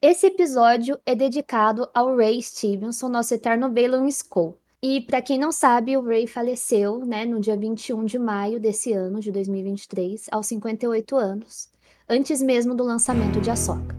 Esse episódio é dedicado ao Ray Stevenson, nosso eterno Balon Skull. E para quem não sabe, o Ray faleceu, né, no dia 21 de maio desse ano, de 2023, aos 58 anos, antes mesmo do lançamento de Ahsoka.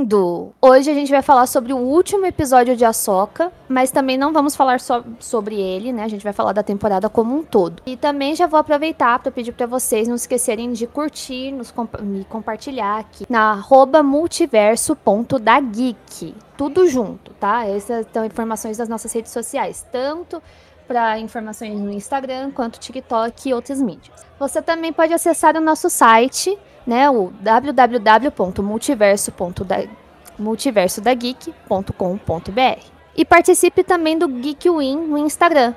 Ouvindo! Hoje a gente vai falar sobre o último episódio de Ahsoka, mas também não vamos falar só sobre ele, né? A gente vai falar da temporada como um todo. E também já vou aproveitar para pedir para vocês não esquecerem de curtir, nos comp me compartilhar aqui na arroba multiverso.dageek. Tudo junto, tá? Essas são informações das nossas redes sociais, tanto para informações no Instagram quanto TikTok e outras mídias. Você também pode acessar o nosso site né, o www.multiverso.multiversodageek.com.br. E participe também do Geek Win no Instagram,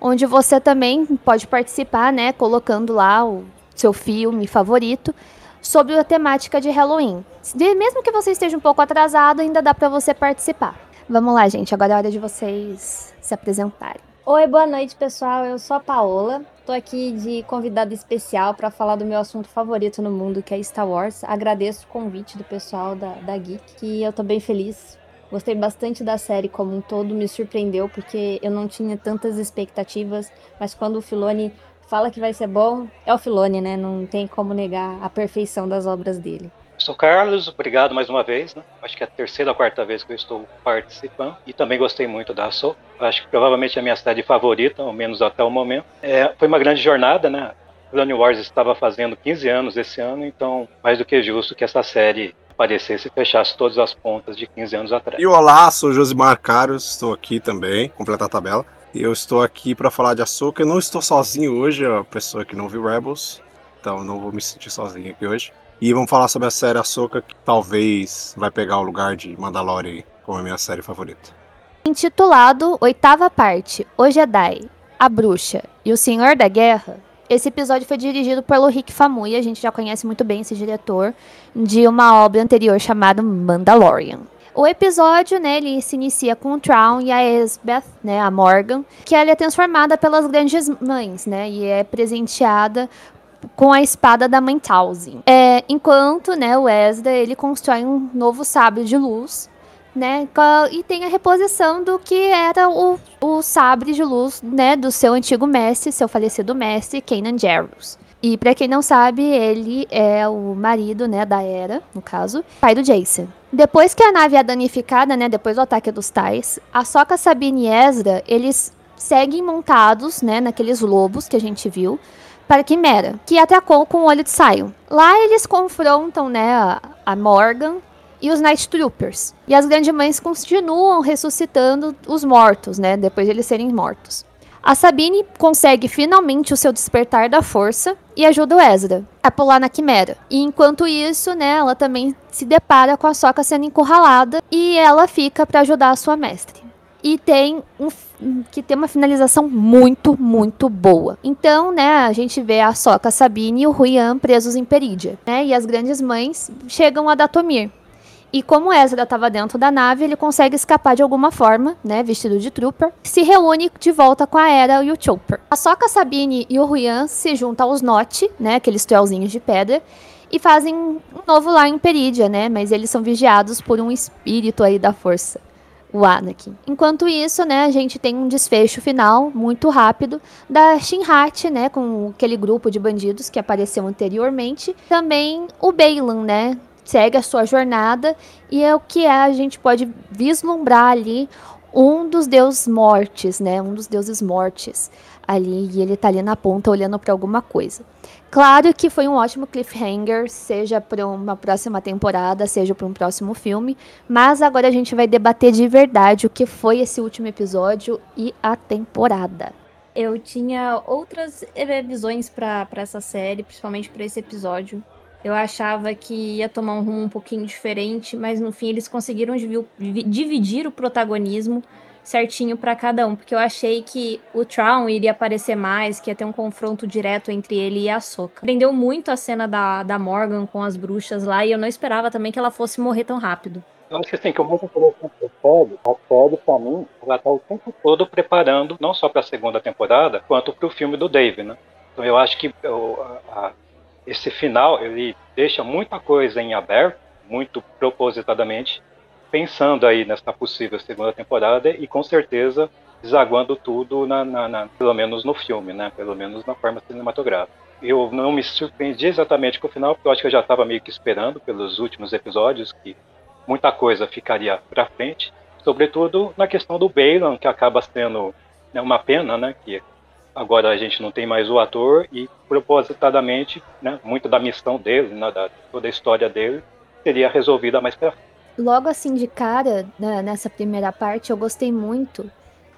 onde você também pode participar, né, colocando lá o seu filme favorito sobre a temática de Halloween. Mesmo que você esteja um pouco atrasado, ainda dá para você participar. Vamos lá, gente, agora é hora de vocês se apresentarem. Oi, boa noite, pessoal. Eu sou a Paola. Tô aqui de convidada especial para falar do meu assunto favorito no mundo, que é Star Wars. Agradeço o convite do pessoal da, da Geek, que eu tô bem feliz. Gostei bastante da série como um todo, me surpreendeu porque eu não tinha tantas expectativas, mas quando o Filoni fala que vai ser bom, é o Filoni, né? Não tem como negar a perfeição das obras dele. Sou Carlos, obrigado mais uma vez. Né? Acho que é a terceira ou quarta vez que eu estou participando. E também gostei muito da Soul. Acho que provavelmente é a minha série favorita, ao menos até o momento. É, foi uma grande jornada, né? Clone Wars estava fazendo 15 anos esse ano, então mais do que justo que essa série aparecesse e fechasse todas as pontas de 15 anos atrás. E olá, sou Josimar Caros, estou aqui também, completar a tabela. E eu estou aqui para falar de Ahsoka. Eu não estou sozinho hoje, é a pessoa que não viu Rebels, então não vou me sentir sozinho aqui hoje. E vamos falar sobre a série Ahsoka, que talvez vai pegar o lugar de Mandalorian como a minha série favorita. Intitulado Oitava Parte, O Jedi, A Bruxa e o Senhor da Guerra, esse episódio foi dirigido pelo Rick Famuyiwa, a gente já conhece muito bem esse diretor, de uma obra anterior chamada Mandalorian. O episódio, né, ele se inicia com o Traum e a Esbeth, né, a Morgan, que ela é transformada pelas grandes mães, né, e é presenteada com a espada da mãe Talzin. É, enquanto, né, o Ezra, ele constrói um novo sabre de luz, né, e tem a reposição do que era o, o sabre de luz, né, do seu antigo mestre, seu falecido mestre, Kanan Jarrus. E para quem não sabe, ele é o marido, né, da Era, no caso, pai do Jason. Depois que a nave é danificada, né, depois do ataque dos Tais, a Soca Sabine e Ezra, eles seguem montados, né, naqueles lobos que a gente viu, para Quimera, que atacou com o olho de saio. Lá eles confrontam né, a, Morgan e os Night Troopers. E as Grandes Mães continuam ressuscitando os mortos, né, depois de eles serem mortos. A Sabine consegue finalmente o seu despertar da força e ajuda o Ezra a pular na quimera. E enquanto isso, né, ela também se depara com a Soca sendo encurralada e ela fica para ajudar a sua mestre e tem um que tem uma finalização muito, muito boa. Então, né, a gente vê a Soca Sabine e o Ruian presos em Perídia, né? E as grandes mães chegam a Datomir. E como Ezra estava dentro da nave, ele consegue escapar de alguma forma, né, vestido de trooper, se reúne de volta com a Era e o Chopper. A Soca Sabine e o Ruian se juntam aos Not, né, aqueles trollzinhos de pedra, e fazem um novo lar em Perídia, né, mas eles são vigiados por um espírito aí da força o Anakin. Enquanto isso, né, a gente tem um desfecho final muito rápido da Shinhat, né, com aquele grupo de bandidos que apareceu anteriormente. Também o Baylan, né, segue a sua jornada e é o que é, a gente pode vislumbrar ali um dos deuses mortes, né? Um dos deuses mortes ali e ele tá ali na ponta olhando para alguma coisa. Claro que foi um ótimo cliffhanger, seja para uma próxima temporada, seja para um próximo filme, mas agora a gente vai debater de verdade o que foi esse último episódio e a temporada. Eu tinha outras visões para essa série, principalmente para esse episódio. Eu achava que ia tomar um rumo um pouquinho diferente, mas no fim eles conseguiram dividir o protagonismo certinho para cada um, porque eu achei que o Traum iria aparecer mais, que ia ter um confronto direto entre ele e a Soka. Prendeu muito a cena da, da Morgan com as bruxas lá, e eu não esperava também que ela fosse morrer tão rápido. Eu acho que assim, que o mais interessante da série, a série pra mim, ela tá o tempo todo preparando, não só para a segunda temporada, quanto para o filme do Dave, né? Então eu acho que eu, a, a, esse final, ele deixa muita coisa em aberto, muito propositadamente, pensando aí nessa possível segunda temporada e com certeza desaguando tudo, na, na, na, pelo menos no filme, né? Pelo menos na forma cinematográfica. Eu não me surpreendi exatamente com o final, porque eu acho que eu já estava meio que esperando pelos últimos episódios que muita coisa ficaria para frente, sobretudo na questão do Balan, que acaba sendo né, uma pena, né? Que agora a gente não tem mais o ator e propositadamente, né? Muito da missão dele, né, da toda a história dele seria resolvida mais para frente logo assim de cara, né, nessa primeira parte, eu gostei muito,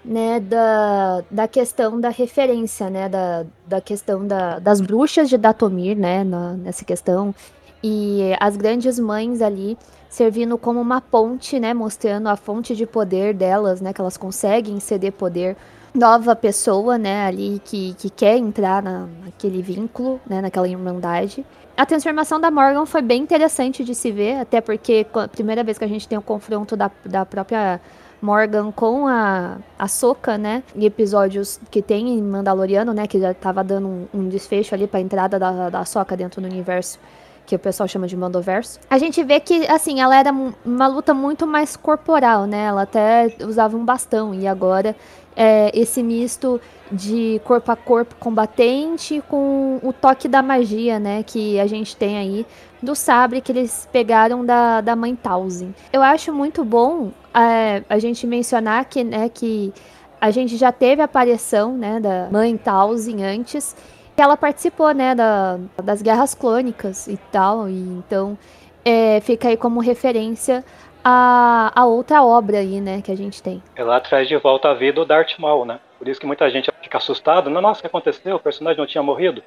né, da, da questão da referência, né, da, da questão da, das bruxas de Datomir, né, na, nessa questão, e as grandes mães ali servindo como uma ponte, né, mostrando a fonte de poder delas, né, que elas conseguem ceder poder nova pessoa, né, ali que, que quer entrar na, naquele vínculo, né, naquela irmandade. A transformação da Morgan foi bem interessante de se ver, até porque a primeira vez que a gente tem o confronto da, da própria Morgan com a, a Soca, né? Em episódios que tem em Mandaloriano, né? Que já tava dando um, um desfecho ali pra entrada da, da Soca dentro do universo que o pessoal chama de Mandoverso. A gente vê que, assim, ela era uma luta muito mais corporal, né? Ela até usava um bastão e agora é, esse misto de corpo a corpo combatente com o toque da magia, né, que a gente tem aí do sabre que eles pegaram da, da mãe Tausen. Eu acho muito bom é, a gente mencionar que, né, que a gente já teve a aparição, né, da mãe Tausen antes, que ela participou, né, da, das guerras clônicas e tal, e então é, fica aí como referência a, a outra obra aí, né, que a gente tem. Ela traz de volta a vida o Darth Maul, né? Por isso que muita gente fica assustado. Não, nossa, o que aconteceu? O personagem não tinha morrido.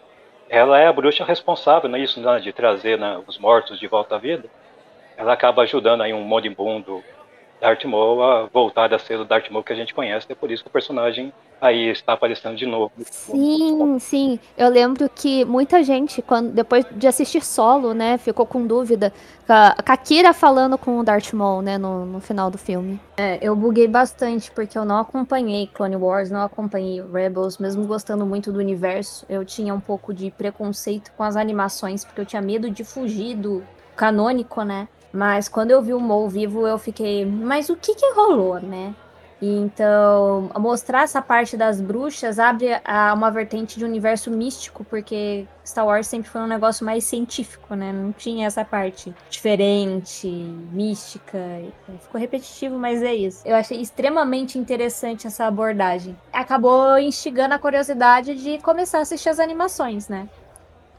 Ela é a bruxa responsável nisso, né, de trazer né, os mortos de volta à vida. Ela acaba ajudando aí um moribundo Darth Maul a voltar a ser o Darth Maul que a gente conhece. É por isso que o personagem aí está aparecendo de novo. Sim, sim. Eu lembro que muita gente, quando depois de assistir solo, né, ficou com dúvida. Com a Kira falando com o Darth Maul, né, no, no final do filme. É, eu buguei bastante, porque eu não acompanhei Clone Wars, não acompanhei Rebels, mesmo gostando muito do universo. Eu tinha um pouco de preconceito com as animações, porque eu tinha medo de fugir do canônico, né? Mas quando eu vi o Maul vivo, eu fiquei, mas o que que rolou, né? Então, mostrar essa parte das bruxas abre a uma vertente de universo místico, porque Star Wars sempre foi um negócio mais científico, né? Não tinha essa parte diferente, mística. Ficou repetitivo, mas é isso. Eu achei extremamente interessante essa abordagem. Acabou instigando a curiosidade de começar a assistir as animações, né?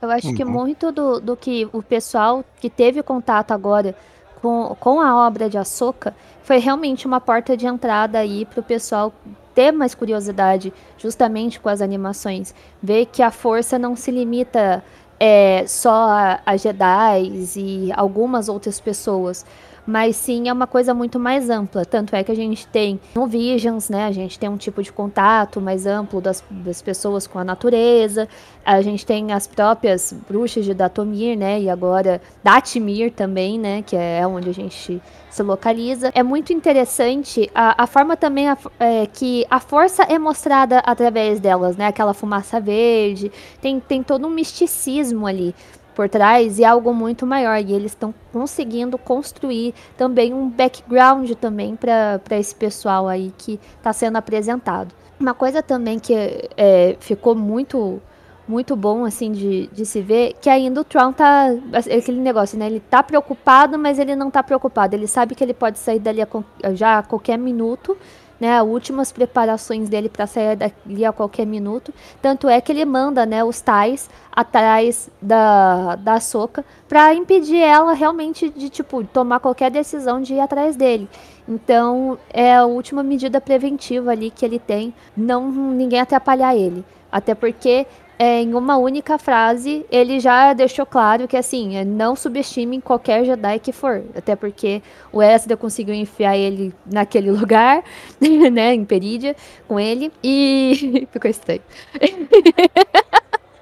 Eu acho uhum. que muito do, do que o pessoal que teve contato agora com, com a obra de Ahsoka foi realmente uma porta de entrada aí para o pessoal ter mais curiosidade justamente com as animações. Ver que a força não se limita é, só a, a Jedi e algumas outras pessoas mas sim é uma coisa muito mais ampla. Tanto é que a gente tem no Visions, né? A gente tem um tipo de contato mais amplo das, das pessoas com a natureza. A gente tem as próprias bruxas de Datomir, né? E agora Datimir também, né? Que é onde a gente se localiza. É muito interessante a, a forma também a, é, que a força é mostrada através delas, né? Aquela fumaça verde. Tem, tem todo um misticismo ali por trás e algo muito maior. E eles estão conseguindo construir também um background também para esse pessoal aí que está sendo apresentado. Uma coisa também que é, ficou muito muito bom assim de, de se ver que ainda o Tron tá aquele negócio, né? Ele tá preocupado, mas ele não tá preocupado. Ele sabe que ele pode sair dali a, já a qualquer minuto né, últimas preparações dele para sair dali a qualquer minuto. Tanto é que ele manda, né, os tais atrás da da Soca para impedir ela realmente de tipo tomar qualquer decisão de ir atrás dele. Então, é a última medida preventiva ali que ele tem, não ninguém atrapalhar ele. Até porque é, em uma única frase, ele já deixou claro que, assim, é, não subestime qualquer Jedi que for. Até porque o Ezra conseguiu enfiar ele naquele lugar, né, em Perídia, com ele, e ficou estranho.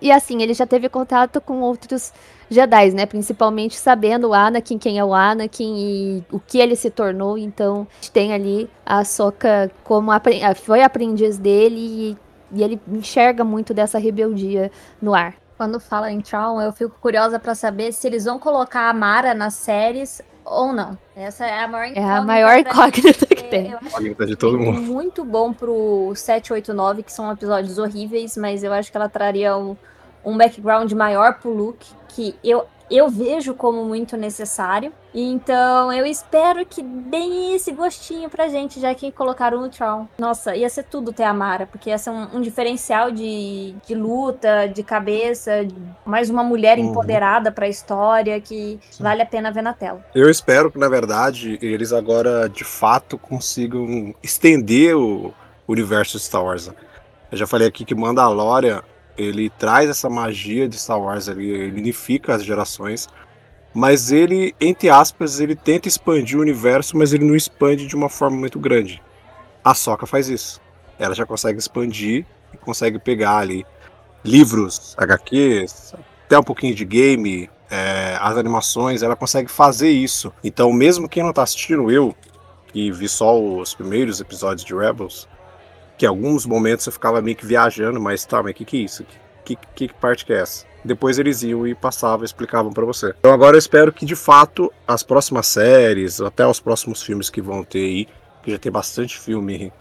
e assim, ele já teve contato com outros Jedi, né? Principalmente sabendo o Anakin, quem é o Anakin e o que ele se tornou. Então, tem ali a Soka como foi aprendiz dele e e ele enxerga muito dessa rebeldia no ar. Quando fala em Tron, eu fico curiosa para saber se eles vão colocar a Mara nas séries ou não. Essa é a maior incógnita. É a maior incógnita que tem. Incógnita de todo mundo. Muito bom pro 789, que são episódios horríveis, mas eu acho que ela traria um, um background maior pro Luke, que eu eu vejo como muito necessário. Então eu espero que deem esse gostinho pra gente, já que colocaram no Tron. Nossa, ia ser tudo ter a Mara, porque ia ser um, um diferencial de, de luta, de cabeça, mais uma mulher uhum. empoderada pra história que Sim. vale a pena ver na tela. Eu espero que, na verdade, eles agora de fato consigam estender o universo de Star Wars. Eu já falei aqui que Mandalorian ele traz essa magia de Star Wars ali, ele unifica as gerações, mas ele, entre aspas, ele tenta expandir o universo, mas ele não expande de uma forma muito grande. A Soca faz isso. Ela já consegue expandir e consegue pegar ali livros, HQs, até um pouquinho de game, é, as animações, ela consegue fazer isso. Então, mesmo quem não está assistindo, eu, que vi só os primeiros episódios de Rebels, que alguns momentos eu ficava meio que viajando, mas tá, mas que, que é isso? Que, que, que parte que é essa? Depois eles iam e passavam explicavam para você. Então agora eu espero que de fato as próximas séries, até os próximos filmes que vão ter aí, que já tem bastante filme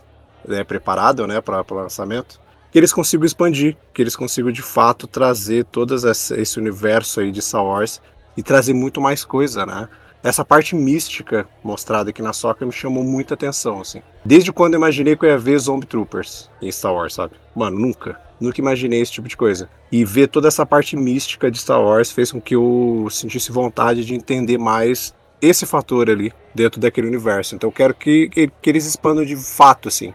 né, preparado, né, para lançamento, que eles consigam expandir, que eles consigam de fato trazer todo esse universo aí de Star Wars e trazer muito mais coisa, né? essa parte mística mostrada aqui na Soca me chamou muita atenção, assim. Desde quando eu imaginei que eu ia ver Zombie Troopers em Star Wars, sabe? Mano, nunca. Nunca imaginei esse tipo de coisa. E ver toda essa parte mística de Star Wars fez com que eu sentisse vontade de entender mais esse fator ali dentro daquele universo. Então eu quero que, que, que eles expandam de fato, assim,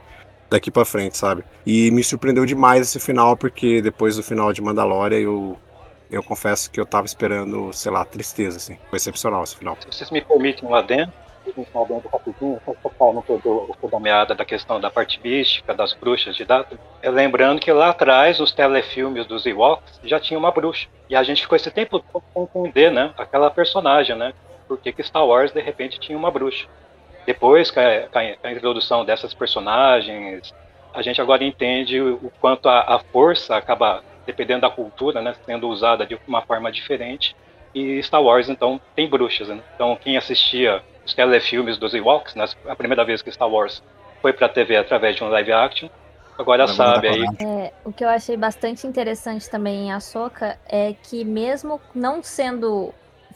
daqui para frente, sabe? E me surpreendeu demais esse final, porque depois do final de Mandalorian eu eu confesso que eu tava esperando, sei lá, tristeza, assim. Foi excepcional esse final. Se vocês me permitem um adendo, um adendo rapidinho, só falando todo o da meada da questão da parte mística, das bruxas de data. É lembrando que lá atrás, os telefilmes dos Ewoks já tinha uma bruxa. E a gente ficou esse tempo todo confundir, né? Aquela personagem, né? Por que, que Star Wars de repente tinha uma bruxa? Depois, com a, com a introdução dessas personagens, a gente agora entende o quanto a, a força acaba dependendo da cultura, né, sendo usada de uma forma diferente. E Star Wars, então, tem bruxas. Né? Então, quem assistia os telefilmes dos Ewoks, né, a primeira vez que Star Wars foi para a TV através de um live action, agora sabe aí. É, o que eu achei bastante interessante também em Ahsoka é que mesmo não sendo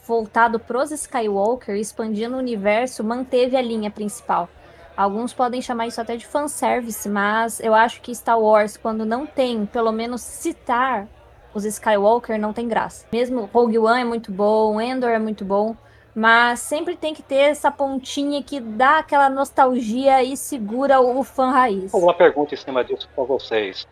voltado pros Skywalker, expandindo o universo, manteve a linha principal. Alguns podem chamar isso até de fanservice, mas eu acho que Star Wars, quando não tem, pelo menos citar os Skywalker, não tem graça. Mesmo Rogue One é muito bom, Endor é muito bom, mas sempre tem que ter essa pontinha que dá aquela nostalgia e segura o fã raiz. Uma pergunta em cima disso para vocês.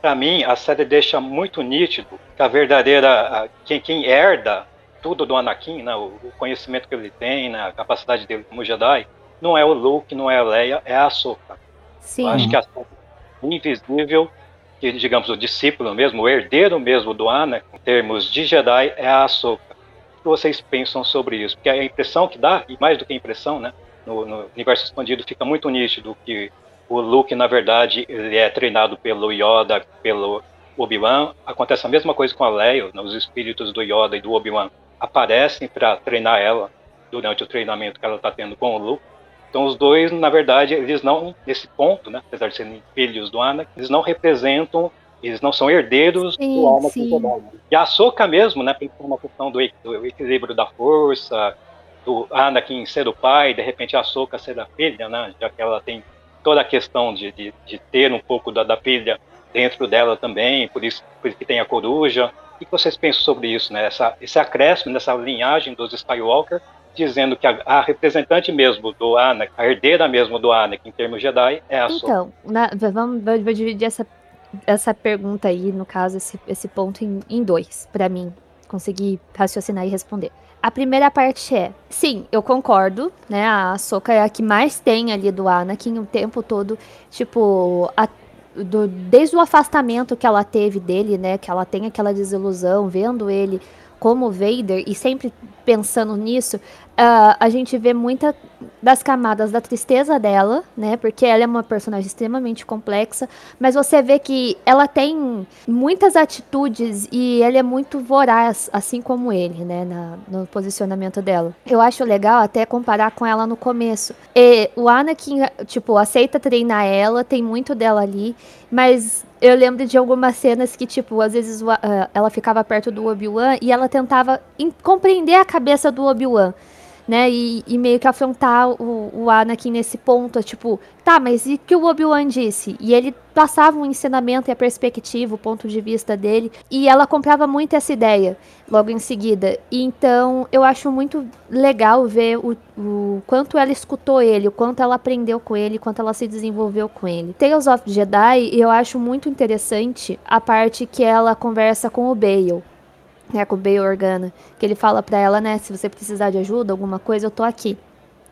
Para mim, a série deixa muito nítido que a verdadeira quem, quem herda tudo do Anakin, né, o conhecimento que ele tem, né, a capacidade dele como Jedi, não é o Luke, não é a Leia, é a Ahsoka. Sim. Eu acho que a Ahsoka é invisível, que digamos o discípulo mesmo, o herdeiro mesmo do Anakin, em termos de Jedi, é a Ahsoka. Vocês pensam sobre isso? Porque a impressão que dá, e mais do que a impressão, né, no, no universo expandido fica muito nítido que o Luke, na verdade, ele é treinado pelo Yoda, pelo Obi-Wan. Acontece a mesma coisa com a Leia, né, os espíritos do Yoda e do Obi-Wan aparecem para treinar ela durante o treinamento que ela está tendo com o Luke. Então os dois, na verdade, eles não, nesse ponto, né, apesar de serem filhos do Anakin, eles não representam, eles não são herdeiros sim, do Anakin Jedi. E a Ahsoka mesmo, né, pensando uma questão do, do, equilíbrio da força, do Anakin ser o pai, de repente a Ahsoka ser a filha, né, já que ela tem toda a questão de, de, de ter um pouco da, da filha dentro dela também, por isso, por isso que tem a coruja. O que vocês pensam sobre isso, né? Essa, esse acréscimo nessa linhagem dos Skywalker, dizendo que a, a representante mesmo do Anakin, a herdeira mesmo do Anakin em termos Jedi, é a Então, na, vamos, vou, vou dividir essa, essa pergunta aí, no caso, esse, esse ponto em, em dois, para mim conseguir raciocinar e responder. A primeira parte é, sim, eu concordo, né? A Soka é a que mais tem ali do Anakin o tempo todo, tipo, a, do, desde o afastamento que ela teve dele, né? Que ela tem aquela desilusão, vendo ele como Vader e sempre pensando nisso, uh, a gente vê muita das camadas da tristeza dela, né? Porque ela é uma personagem extremamente complexa, mas você vê que ela tem muitas atitudes e ela é muito voraz, assim como ele, né? Na, no posicionamento dela. Eu acho legal até comparar com ela no começo. E o Anakin, tipo, aceita treinar ela, tem muito dela ali, mas eu lembro de algumas cenas que, tipo, às vezes uh, ela ficava perto do Obi-Wan e ela tentava compreender a cabeça do Obi-Wan né? E, e, meio que afrontar o, o Anakin nesse ponto, tipo, tá, mas e que o Obi-Wan disse? E ele passava um ensinamento e a perspectiva, o ponto de vista dele, e ela comprava muito essa ideia logo em seguida. E então eu acho muito legal ver o, o quanto ela escutou ele, o quanto ela aprendeu com ele, o quanto ela se desenvolveu com ele. Tales of Jedi, eu acho muito interessante a parte que ela conversa com o Bale né, com o Bail Organa, que ele fala para ela, né, se você precisar de ajuda, alguma coisa, eu tô aqui.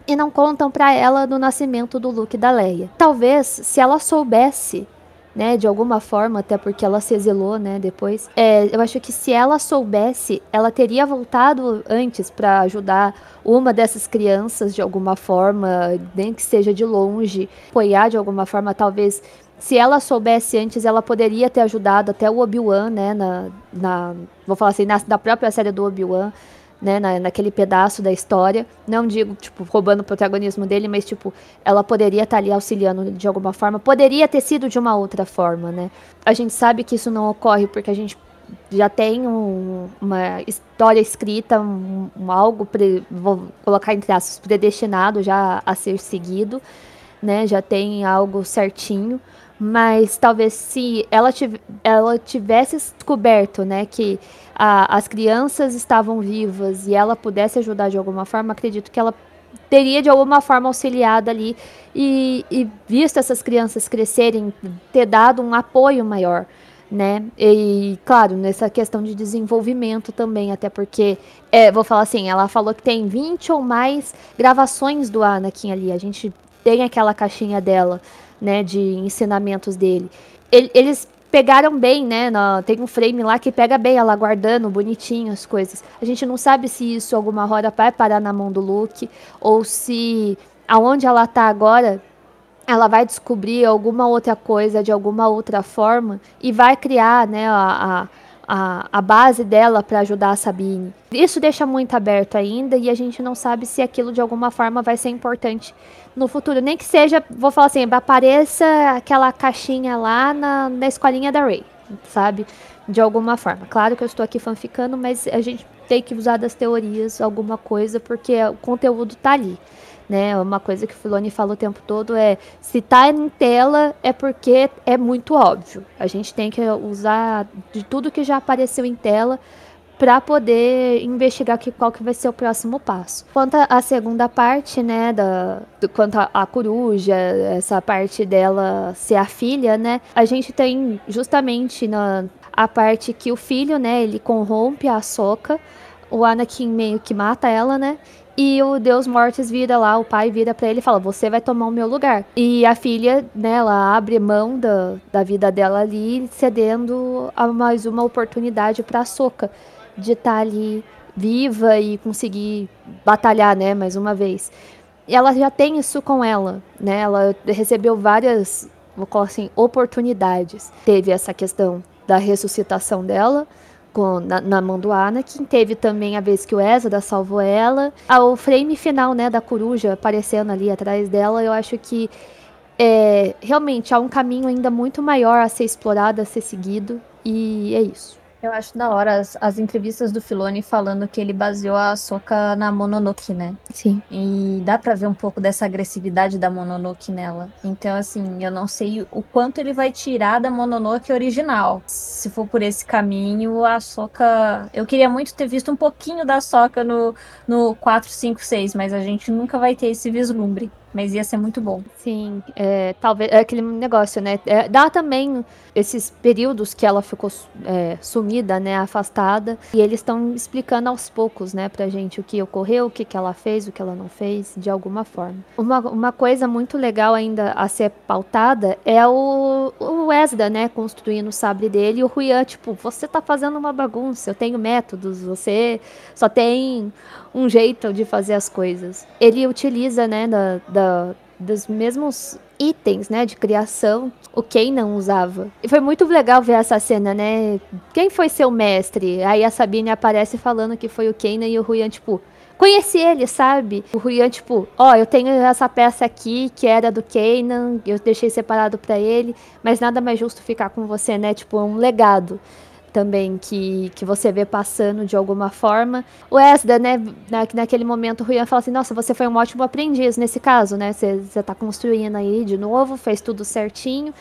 E não contam para ela do nascimento do Luke e da Leia. Talvez, se ela soubesse, né, de alguma forma, até porque ela se exilou, né, depois, é, eu acho que se ela soubesse, ela teria voltado antes para ajudar uma dessas crianças de alguma forma, nem que seja de longe, apoiar de alguma forma, talvez se ela soubesse antes, ela poderia ter ajudado até o Obi-Wan, né, na, na, vou falar assim, na, na própria série do Obi-Wan, né, na, naquele pedaço da história. Não digo, tipo, roubando o protagonismo dele, mas, tipo, ela poderia estar ali auxiliando de alguma forma. Poderia ter sido de uma outra forma, né? A gente sabe que isso não ocorre porque a gente já tem um, uma história escrita, um, um algo, pre, vou colocar entre aspas, predestinado já a ser seguido, né? Já tem algo certinho. Mas talvez se ela, tiv ela tivesse descoberto, né, que a, as crianças estavam vivas e ela pudesse ajudar de alguma forma, acredito que ela teria de alguma forma auxiliado ali e, e visto essas crianças crescerem, ter dado um apoio maior, né? E claro, nessa questão de desenvolvimento também, até porque, é, vou falar assim, ela falou que tem 20 ou mais gravações do Anakin ali, a gente tem aquela caixinha dela né, de ensinamentos dele. Ele, eles pegaram bem, né? Tem um frame lá que pega bem ela guardando bonitinho as coisas. A gente não sabe se isso alguma hora vai parar na mão do Luke ou se aonde ela tá agora ela vai descobrir alguma outra coisa de alguma outra forma e vai criar, né, a, a a, a base dela para ajudar a Sabine. Isso deixa muito aberto ainda e a gente não sabe se aquilo de alguma forma vai ser importante no futuro. Nem que seja, vou falar assim, apareça aquela caixinha lá na, na escolinha da Ray, sabe? De alguma forma. Claro que eu estou aqui fanficando, mas a gente tem que usar das teorias alguma coisa, porque o conteúdo tá ali né? Uma coisa que o Filoni fala o tempo todo é se tá em tela é porque é muito óbvio. A gente tem que usar de tudo que já apareceu em tela para poder investigar que, qual que vai ser o próximo passo. Quanto à segunda parte, né, da, do, quanto à coruja, essa parte dela ser a filha, né, a gente tem justamente na, a parte que o filho, né, ele corrompe a Soca, o Anakin meio que mata ela, né, e o Deus Mortis vira lá, o pai vira para ele e fala: Você vai tomar o meu lugar. E a filha, né, ela abre mão da, da vida dela ali, cedendo a mais uma oportunidade pra Soca de estar tá ali viva e conseguir batalhar, né, mais uma vez. E ela já tem isso com ela, né? Ela recebeu várias, vou colocar assim, oportunidades. Teve essa questão da ressuscitação dela, com, na, na, mão do Anakin. Teve também a vez que o Ezra salvou ela. Ah, o frame final, né, da coruja aparecendo ali atrás dela, eu acho que é, realmente há um caminho ainda muito maior a ser explorado, a ser seguido. E é isso. Eu acho da hora as, as entrevistas do Filoni falando que ele baseou a Soca na Mononoke, né? Sim. E dá pra ver um pouco dessa agressividade da Mononoke nela. Então, assim, eu não sei o quanto ele vai tirar da Mononoke original. Se for por esse caminho, a Soca. Eu queria muito ter visto um pouquinho da Soca no, no 4, 5, 6, mas a gente nunca vai ter esse vislumbre. Mas ia ser muito bom. Sim, é, talvez é aquele negócio, né? É, dá também esses períodos que ela ficou é, sumida, né, afastada, e eles estão explicando aos poucos, né, pra gente o que ocorreu, o que, que ela fez, o que ela não fez, de alguma forma. Uma, uma coisa muito legal ainda a ser pautada é o, o Esda, né, construindo o sabre dele, e o Ruyan, tipo, você tá fazendo uma bagunça, eu tenho métodos, você só tem um jeito de fazer as coisas. Ele utiliza, né, da, da dos mesmos itens, né, de criação, o Kanan usava. E foi muito legal ver essa cena, né? Quem foi seu mestre? Aí a Sabine aparece falando que foi o Kanan e o Ruyan, tipo, conheci ele, sabe? O Ruyan, tipo, ó, oh, eu tenho essa peça aqui que era do Kanan, eu deixei separado para ele, mas nada mais justo ficar com você, né? Tipo, um legado também que, que você vê passando de alguma forma. O Esda, né, na, naquele momento o Ruyan fala assim, nossa, você foi um ótimo aprendiz nesse caso, né? Você, você tá construindo aí de novo, fez tudo certinho.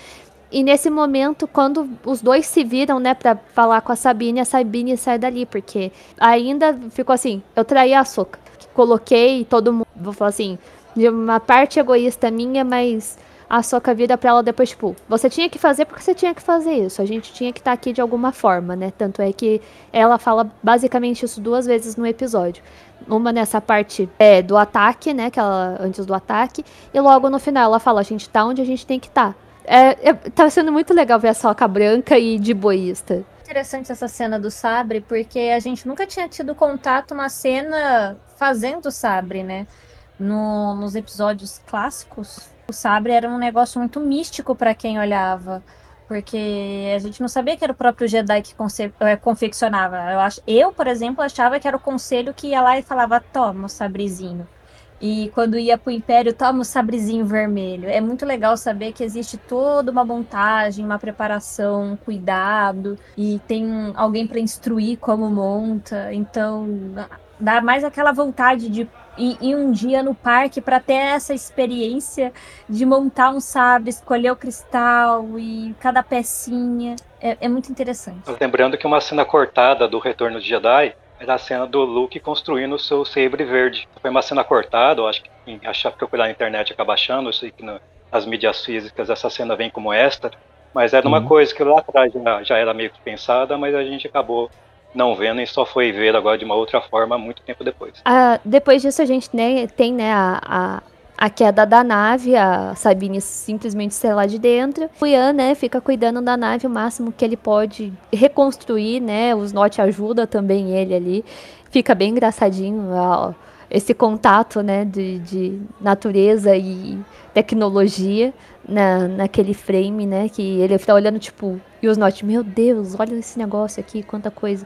E nesse momento, quando os dois se viram, né, para falar com a Sabine, a Sabine sai dali, porque ainda ficou assim, eu traí a Soca. Coloquei todo mundo, vou falar assim, de uma parte egoísta minha, mas a Soca vira pra ela depois, tipo, você tinha que fazer porque você tinha que fazer isso. A gente tinha que estar tá aqui de alguma forma, né? Tanto é que ela fala basicamente isso duas vezes no episódio. Uma nessa parte é, do ataque, né? Que ela, antes do ataque. E logo no final ela fala, a gente tá onde a gente tem que estar. Tá. É, é, tá sendo muito legal ver a Soca branca e de boísta. Interessante essa cena do sabre, porque a gente nunca tinha tido contato uma cena fazendo sabre, né? No, nos episódios clássicos, o sabre era um negócio muito místico para quem olhava, porque a gente não sabia que era o próprio Jedi que é, confeccionava. Eu, ach... eu, por exemplo, achava que era o conselho que ia lá e falava: toma o sabrezinho. E quando ia pro Império, toma o sabrezinho vermelho. É muito legal saber que existe toda uma montagem, uma preparação, um cuidado, e tem alguém para instruir como monta. Então, dá mais aquela vontade de ir, ir um dia no parque para ter essa experiência de montar um sabre, escolher o cristal e cada pecinha. É, é muito interessante. Lembrando que uma cena cortada do Retorno de Jedi era a cena do Luke construindo o seu sabre verde. Foi uma cena cortada, eu acho que quem achar procurar na internet acaba achando, eu sei que nas mídias físicas essa cena vem como extra, mas era uma uhum. coisa que lá atrás já, já era meio que pensada, mas a gente acabou não vendo e só foi ver agora de uma outra forma muito tempo depois. Ah, depois disso a gente né, tem né, a, a, a, queda da nave, a Sabine simplesmente sai lá de dentro. O Ian, né, fica cuidando da nave o máximo que ele pode reconstruir, né? Os Not ajuda também ele ali. Fica bem engraçadinho ó, esse contato, né, de, de natureza e tecnologia na, naquele frame, né? Que ele fica olhando, tipo, e os Not, meu Deus, olha esse negócio aqui, quanta coisa.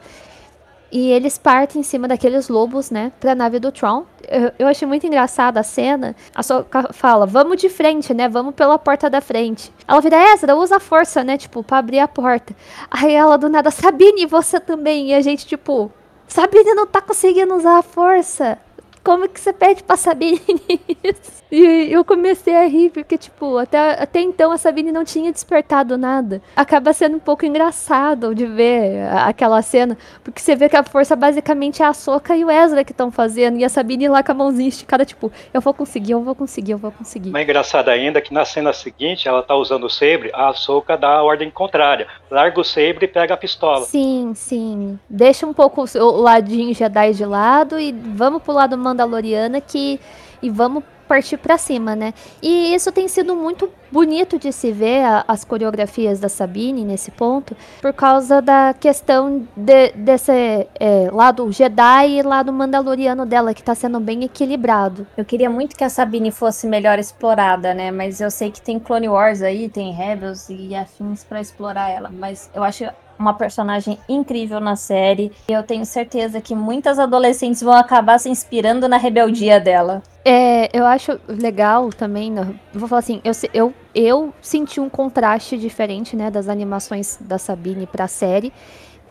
E eles partem em cima daqueles lobos, né, pra nave do Tron. Eu, eu achei muito engraçada a cena. A Soka fala, vamos de frente, né, vamos pela porta da frente. Ela vira, Ezra, usa a força, né, tipo, pra abrir a porta. Aí ela do nada, Sabine, você também. E a gente, tipo, Sabine não tá conseguindo usar a força como que você pede pra Sabine isso? E eu comecei a rir, porque, tipo, até, até então a Sabine não tinha despertado nada. Acaba sendo um pouco engraçado de ver aquela cena, porque você vê que a força basicamente é a Soca e o Ezra que estão fazendo, e a Sabine lá com a mãozinha esticada, tipo, eu vou conseguir, eu vou conseguir, eu vou conseguir. Mas engraçado ainda que na cena seguinte, ela tá usando o sabre, a Soca dá a ordem contrária. Larga o sabre e pega a pistola. Sim, sim. Deixa um pouco o ladinho Jedi de lado e vamos pro lado Mandaloriana que e vamos partir para cima, né? E isso tem sido muito bonito de se ver a, as coreografias da Sabine nesse ponto, por causa da questão de, desse é, lado Jedi e lado Mandaloriano dela, que tá sendo bem equilibrado. Eu queria muito que a Sabine fosse melhor explorada, né? Mas eu sei que tem Clone Wars aí, tem Rebels e afins para explorar ela, mas eu acho uma personagem incrível na série. E eu tenho certeza que muitas adolescentes vão acabar se inspirando na rebeldia dela. É, eu acho legal também, eu vou falar assim, eu, eu, eu senti um contraste diferente, né, das animações da Sabine pra série.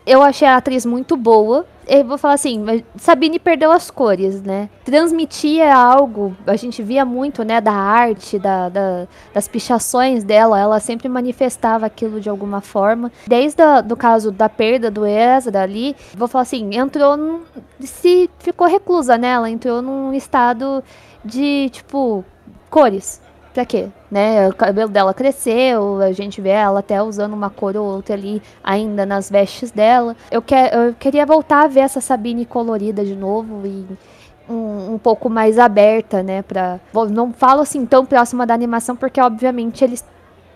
Eu achei a atriz muito boa. Eu vou falar assim, Sabine perdeu as cores, né? Transmitia algo, a gente via muito, né, da arte, da, da das pichações dela, ela sempre manifestava aquilo de alguma forma. Desde o do caso da perda do Ezra ali, vou falar assim, entrou, num, se ficou reclusa, né? Ela entrou num estado de, tipo, cores pra quê? Né? O cabelo dela cresceu, a gente vê ela até usando uma cor ou outra ali ainda nas vestes dela. Eu, que, eu queria voltar a ver essa Sabine colorida de novo e um, um, pouco mais aberta, né? Pra, não falo assim tão próxima da animação, porque obviamente eles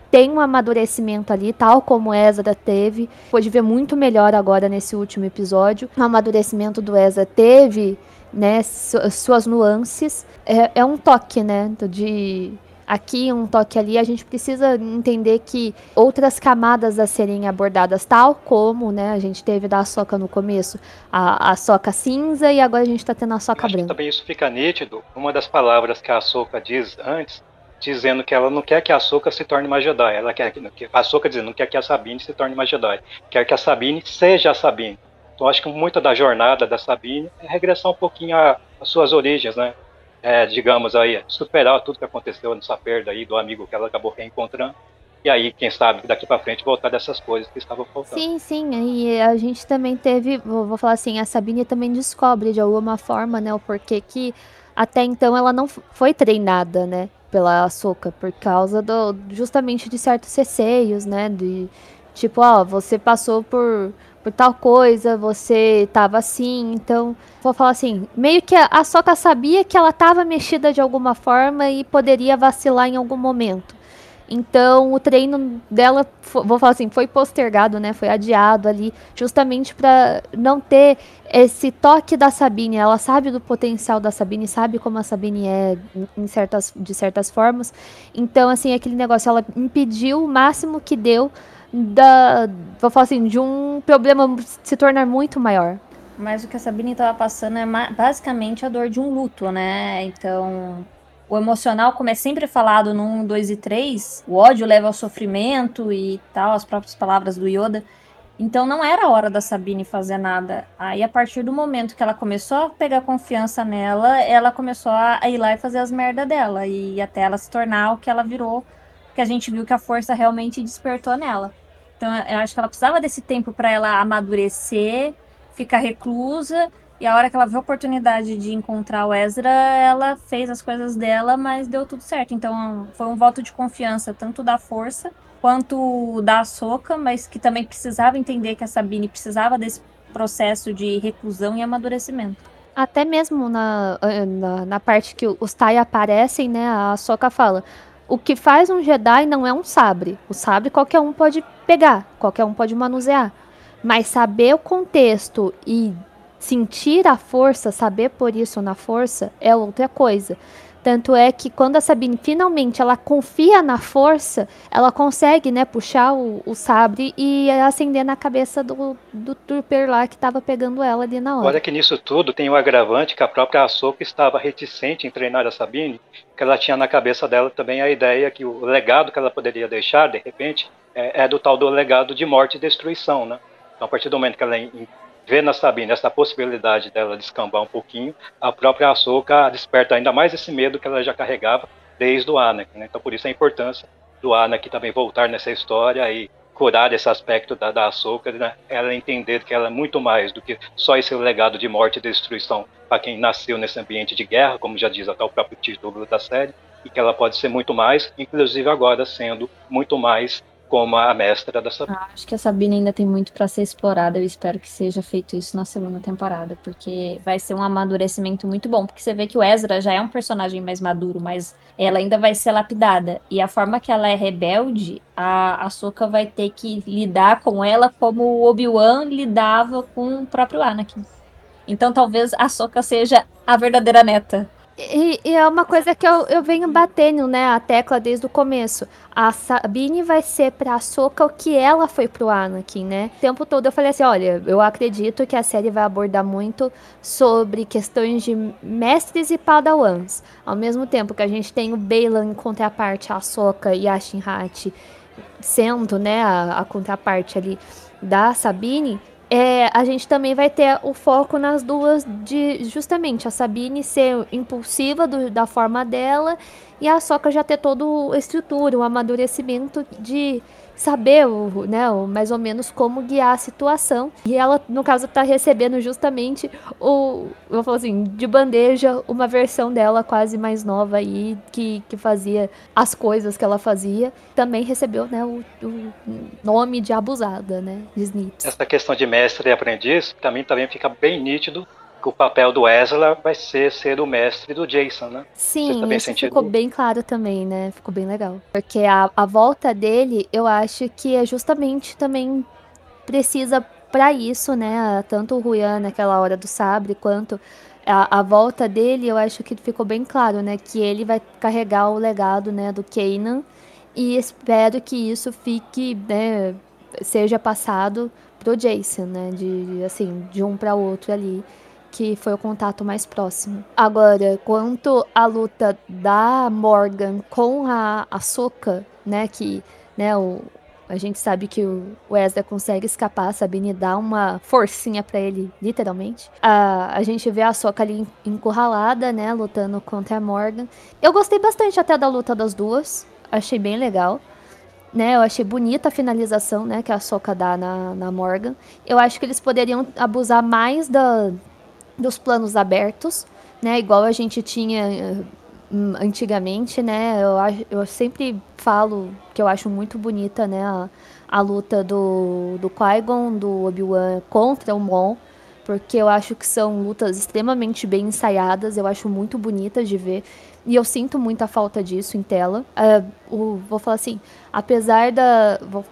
têm um amadurecimento ali, tal como Ezra teve. Pode ver muito melhor agora nesse último episódio. O amadurecimento do Ezra teve, né? Suas nuances. É, é um toque, né? De aqui, um toque ali, a gente precisa entender que outras camadas a serem abordadas, tal como, né, a gente teve da soca no começo, a, a soca cinza e agora a gente está tendo a soca branca. também isso fica nítido, uma das palavras que a soca diz antes, dizendo que ela não quer que a Soca se torne uma Jedi, ela quer que a Soca dizendo não quer que a Sabine se torne uma Jedi, quer que a Sabine seja a Sabine. Então acho que muito da jornada da Sabine é regressar um pouquinho às suas origens, né? É, digamos aí, superar tudo que aconteceu nessa perda aí do amigo que ela acabou reencontrando. E aí, quem sabe, daqui para frente voltar dessas coisas que estavam faltando. Sim, sim. E a gente também teve, vou, vou falar assim, a Sabine também descobre de alguma forma, né, o porquê que até então ela não foi treinada, né, pela Soca, por causa do justamente de certos receios, né, de tipo, ó, você passou por por tal coisa, você tava assim, então, vou falar assim, meio que a, Soca sabia que ela tava mexida de alguma forma e poderia vacilar em algum momento. Então, o treino dela, vou falar assim, foi postergado, né? Foi adiado ali, justamente para não ter esse toque da Sabine. Ela sabe do potencial da Sabine, sabe como a Sabine é em certas, de certas formas. Então, assim, aquele negócio, ela impediu o máximo que deu da, vou falar assim, de um problema se tornar muito maior. Mas o que a Sabine estava passando é basicamente a dor de um luto, né? Então, o emocional, como é sempre falado no 1, 2 e 3, o ódio leva ao sofrimento e tal, as próprias palavras do Yoda. Então não era a hora da Sabine fazer nada. Aí a partir do momento que ela começou a pegar confiança nela, ela começou a ir lá e fazer as merda dela. E até ela se tornar o que ela virou, que a gente viu que a força realmente despertou nela. Então, eu acho que ela precisava desse tempo para ela amadurecer, ficar reclusa. E a hora que ela viu a oportunidade de encontrar o Ezra, ela fez as coisas dela, mas deu tudo certo. Então, foi um voto de confiança, tanto da força quanto da Soca, mas que também precisava entender que a Sabine precisava desse processo de reclusão e amadurecimento. Até mesmo na, na, na parte que os Tai aparecem, né? A Soca fala: o que faz um Jedi não é um sabre. O sabre qualquer um pode pegar, qualquer um pode manusear. Mas saber o contexto e sentir a força, saber por isso na força, é outra coisa. Tanto é que quando a Sabine finalmente ela confia na força, ela consegue, né, puxar o, o sabre e acender na cabeça do, do trooper lá que estava pegando ela ali na hora. Olha que nisso tudo tem o agravante que a própria Ahsoka estava reticente em treinar a Sabine, que ela tinha na cabeça dela também a ideia que o legado que ela poderia deixar, de repente, é, é do tal do legado de morte e destruição, né? Então, a partir do momento que ela vê na Sabine essa possibilidade dela descambar um pouquinho, a própria Ahsoka desperta ainda mais esse medo que ela já carregava desde o Anakin. Né? Então, por isso a importância do Anakin também voltar nessa história e curar esse aspecto da, da Ahsoka, né? ela entender que ela é muito mais do que só esse legado de morte e destruição para quem nasceu nesse ambiente de guerra, como já diz até o próprio título da série, e que ela pode ser muito mais, inclusive agora sendo muito mais como a mestra da Sabine. Ah, acho que a Sabine ainda tem muito para ser explorada. Eu espero que seja feito isso na segunda temporada, porque vai ser um amadurecimento muito bom. Porque você vê que o Ezra já é um personagem mais maduro, mas ela ainda vai ser lapidada. E a forma que ela é rebelde, a Ahsoka vai ter que lidar com ela como o Obi-Wan lidava com o próprio Anakin. Então talvez a Ahsoka seja a verdadeira neta e, e, é uma coisa que eu, eu venho batendo, né, a tecla desde o começo. A Sabine vai ser pra Soca o que ela foi pro Anakin, né? O tempo todo eu falei assim, olha, eu acredito que a série vai abordar muito sobre questões de mestres e padawans. Ao mesmo tempo que a gente tem o Baylan em contraparte a Soca e a Shinhat sendo, né, a, a contraparte ali da Sabine, é, a gente também vai ter o foco nas duas de justamente a Sabine ser impulsiva do, da forma dela e a Soca já ter todo a estrutura, o amadurecimento de saber o, né, o, mais ou menos como guiar a situação. E ela, no caso, tá recebendo justamente o, vou falar assim, de bandeja, uma versão dela quase mais nova aí, que, que fazia as coisas que ela fazia. Também recebeu, né, o, o nome de abusada, né, de Snips. Essa questão de mestre e aprendiz, também, também fica bem nítido o papel do Ezra vai ser ser o mestre do Jason, né? Sim, isso sentido? ficou bem claro também, né? Ficou bem legal. Porque a, a volta dele, eu acho que é justamente também precisa para isso, né? Tanto o Ruyan naquela hora do sabre, quanto a, a, volta dele, eu acho que ficou bem claro, né? Que ele vai carregar o legado, né? Do Kanan. E espero que isso fique, né? Seja passado pro Jason, né? De, assim, de um para outro ali que foi o contato mais próximo. Agora, quanto à luta da Morgan com a Ahsoka, né, que, né, o, a gente sabe que o Wesley consegue escapar, a Sabine dá uma forcinha para ele, literalmente. A, a gente vê a Ahsoka ali encurralada, né, lutando contra a Morgan. Eu gostei bastante até da luta das duas, achei bem legal. Né, eu achei bonita a finalização, né, que a Soca dá na, na Morgan. Eu acho que eles poderiam abusar mais da, dos planos abertos, né? Igual a gente tinha hum, antigamente, né? Eu, eu sempre falo que eu acho muito bonita, né? A, a luta do, do Qui-Gon, do Obi-Wan contra o Mon, porque eu acho que são lutas extremamente bem ensaiadas, eu acho muito bonitas de ver. E eu sinto muita falta disso em tela. Uh, o, vou falar assim, apesar da. Vou,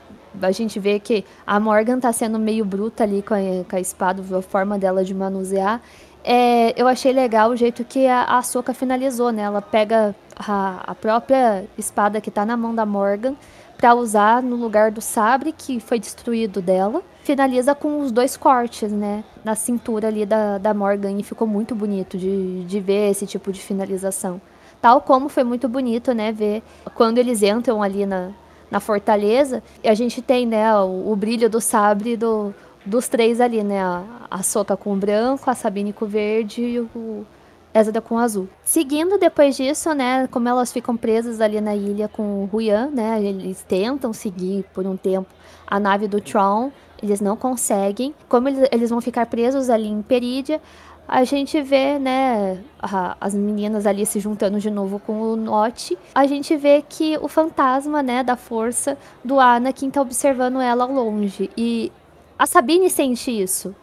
a gente vê que a Morgan tá sendo meio bruta ali com a, com a espada, a forma dela de manusear. É, eu achei legal o jeito que a, a Soka finalizou, né? Ela pega a, a própria espada que tá na mão da Morgan para usar no lugar do sabre que foi destruído dela. Finaliza com os dois cortes, né? Na cintura ali da, da Morgan e ficou muito bonito de, de ver esse tipo de finalização. Tal como foi muito bonito, né? Ver quando eles entram ali na, na fortaleza, a gente tem, né, o, o brilho do sabre do, dos três ali, né? A, a Soca com o branco, a Sabine com o verde e o Ezra com o azul. Seguindo depois disso, né? Como elas ficam presas ali na ilha com o Ruyan, né? Eles tentam seguir por um tempo a nave do Tron. Eles não conseguem. Como eles, eles vão ficar presos ali em Perídia, a gente vê, né, a, as meninas ali se juntando de novo com o Note. A gente vê que o fantasma, né, da força do Anakin tá observando ela ao longe. E a Sabine sente isso.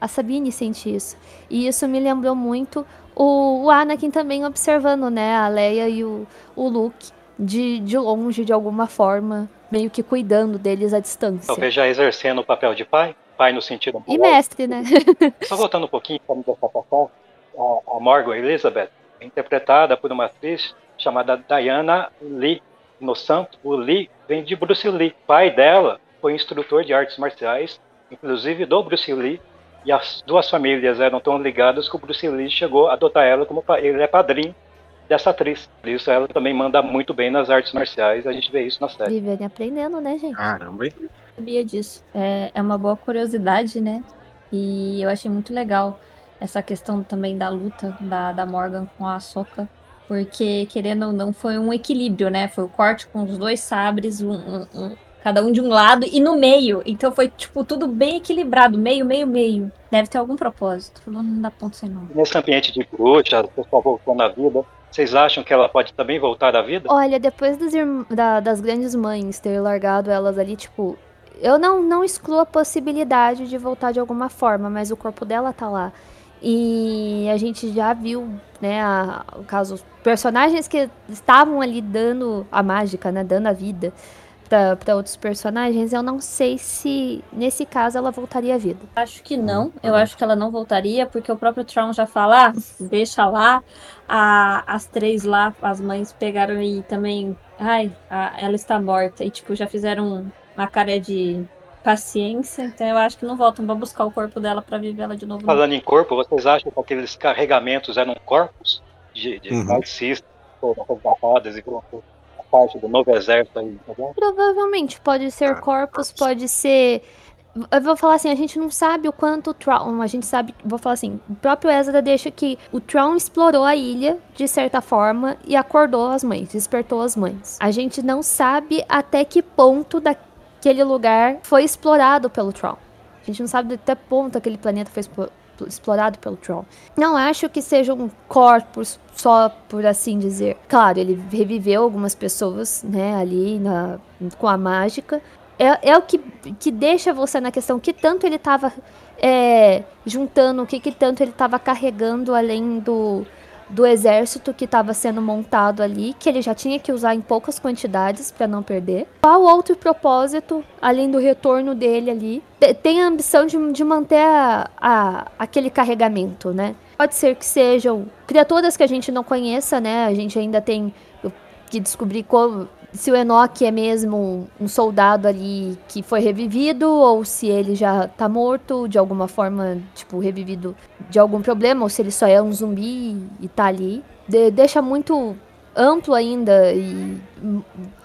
A Sabine sente isso. E isso me lembrou muito o, o Anakin também observando, né, a Leia e o, o Luke de, de longe, de alguma forma, meio que cuidando deles à distância. Talvez já exercendo o papel de pai? Pai no sentido E mestre, né? Só voltando um pouquinho para me deixar passar, a, a Morgan Elizabeth é interpretada por uma atriz chamada Diana Lee no santo. O Lee vem de Bruce Lee. O pai dela foi instrutor de artes marciais, inclusive do Bruce Lee, e as duas famílias eram tão ligadas que o Bruce Lee chegou a adotar ela como ele é padrinho dessa atriz. Por isso ela também manda muito bem nas artes marciais, a gente vê isso na série. Vivendo aprendendo, né, gente? Caramba? Sabia disso. É, é uma boa curiosidade, né? E eu achei muito legal essa questão também da luta da, da Morgan com a Soca. Porque, querendo ou não, foi um equilíbrio, né? Foi o corte com os dois sabres, um, um, um, cada um de um lado e no meio. Então foi, tipo, tudo bem equilibrado, meio, meio, meio. Deve ter algum propósito. Não dá ponto sem nome. Nesse ambiente de bruxa, o pessoal voltando à vida, vocês acham que ela pode também voltar à vida? Olha, depois das, da, das grandes mães ter largado elas ali, tipo, eu não, não excluo a possibilidade de voltar de alguma forma, mas o corpo dela tá lá. E a gente já viu, né, a, o caso, personagens que estavam ali dando a mágica, né, dando a vida para outros personagens, eu não sei se nesse caso ela voltaria à vida. Acho que não. Eu acho que ela não voltaria, porque o próprio Tron já fala, ah, deixa lá. A, as três lá, as mães pegaram e também. Ai, a, ela está morta. E tipo, já fizeram uma cara de paciência, então eu acho que não voltam para buscar o corpo dela para viver ela de novo. Falando em corpo, vocês acham que aqueles carregamentos eram corpos de, de uhum. marxistas, resgatadas e a parte do novo exército aí, tá Provavelmente, pode ser corpos, pode ser eu vou falar assim, a gente não sabe o quanto o Tron, a gente sabe, vou falar assim, o próprio Ezra deixa que o Tron explorou a ilha de certa forma e acordou as mães, despertou as mães. A gente não sabe até que ponto daquele lugar foi explorado pelo Tron. A gente não sabe até ponto aquele planeta foi explorado pelo Tron. Não acho que seja um corpus só por assim dizer. Claro, ele reviveu algumas pessoas, né, ali na, com a mágica, é, é o que, que deixa você na questão que tanto ele estava é, juntando, o que, que tanto ele estava carregando além do, do exército que estava sendo montado ali, que ele já tinha que usar em poucas quantidades para não perder. Qual outro propósito, além do retorno dele ali? Tem a ambição de, de manter a, a, aquele carregamento, né? Pode ser que sejam criaturas que a gente não conheça, né? A gente ainda tem que descobrir como, se o Enoch é mesmo um soldado ali que foi revivido ou se ele já tá morto de alguma forma, tipo, revivido de algum problema, ou se ele só é um zumbi e tá ali. De deixa muito amplo ainda e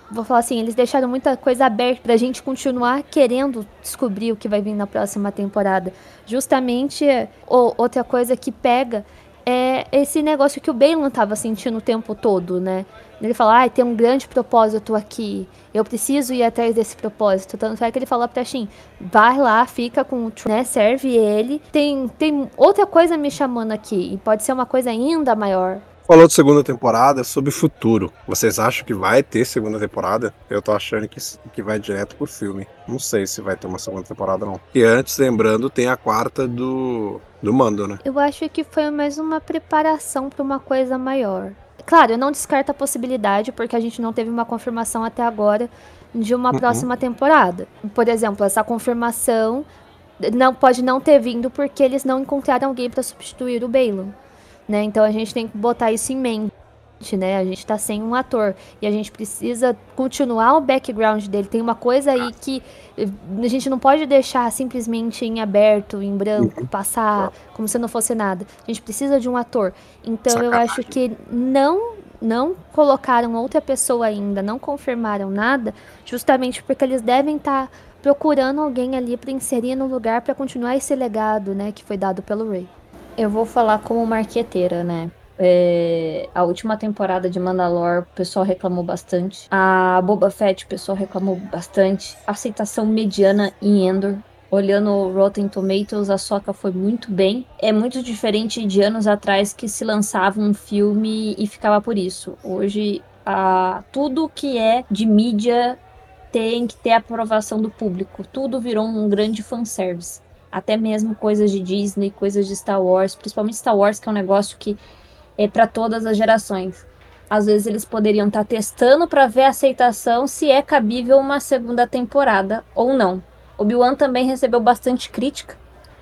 vou falar assim, eles deixaram muita coisa aberta pra gente continuar querendo descobrir o que vai vir na próxima temporada. Justamente outra coisa que pega é esse negócio que o Balan tava sentindo o tempo todo, né? Ele fala, ah, tem um grande propósito aqui, eu preciso ir atrás desse propósito. Tanto é que ele fala pra Shin, vai lá, fica com o né, serve ele. Tem, tem outra coisa me chamando aqui, e pode ser uma coisa ainda maior. Falou de segunda temporada sobre futuro. Vocês acham que vai ter segunda temporada? Eu tô achando que, que vai direto pro filme. Não sei se vai ter uma segunda temporada, não. E antes, lembrando, tem a quarta do, do Mando, né? Eu acho que foi mais uma preparação para uma coisa maior. Claro, eu não descarto a possibilidade, porque a gente não teve uma confirmação até agora de uma uhum. próxima temporada. Por exemplo, essa confirmação não pode não ter vindo porque eles não encontraram alguém para substituir o Balon, né? Então a gente tem que botar isso em mente né? A gente tá sem um ator e a gente precisa continuar o background dele. Tem uma coisa aí que eh, a gente não pode deixar simplesmente em aberto, em branco, uhum. passar como se não fosse nada. A gente precisa de um ator. Então Sacanagem. eu acho que não não colocaram outra pessoa ainda, não confirmaram nada, justamente porque eles devem estar tá procurando alguém ali para inserir no lugar para continuar esse legado, né, que foi dado pelo Ray. Eu vou falar como marqueteira, né? É, a última temporada de Mandalore, o pessoal reclamou bastante. A Boba Fett, o pessoal reclamou bastante. A aceitação mediana em Endor. Olhando o Rotten Tomatoes, a Soca foi muito bem. É muito diferente de anos atrás que se lançava um filme e ficava por isso. Hoje, a, tudo que é de mídia tem que ter aprovação do público. Tudo virou um grande fanservice. Até mesmo coisas de Disney, coisas de Star Wars, principalmente Star Wars, que é um negócio que é para todas as gerações. Às vezes eles poderiam estar tá testando para ver a aceitação se é cabível uma segunda temporada ou não. Obi-Wan também recebeu bastante crítica,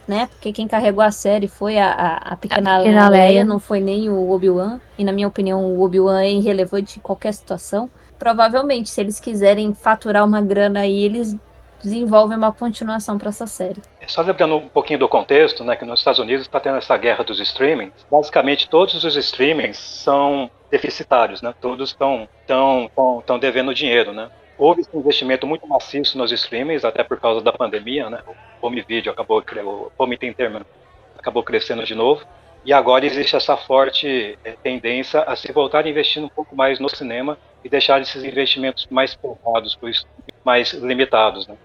né? Porque quem carregou a série foi a, a, a pequena, a pequena Leia, Leia, não foi nem o Obi-Wan. E na minha opinião, o Obi-Wan é irrelevante em qualquer situação. Provavelmente, se eles quiserem faturar uma grana aí, eles desenvolvem uma continuação para essa série. Só lembrando um pouquinho do contexto, né, que nos Estados Unidos está tendo essa guerra dos streamings. Basicamente, todos os streamings são deficitários, né? Todos estão tão, tão, tão devendo dinheiro, né? Houve um investimento muito maciço nos streamings, até por causa da pandemia, né? O home video acabou, o home entertainment acabou crescendo de novo. E agora existe essa forte é, tendência a se voltar a investir um pouco mais no cinema e deixar esses investimentos mais poupados, mais limitados. Né?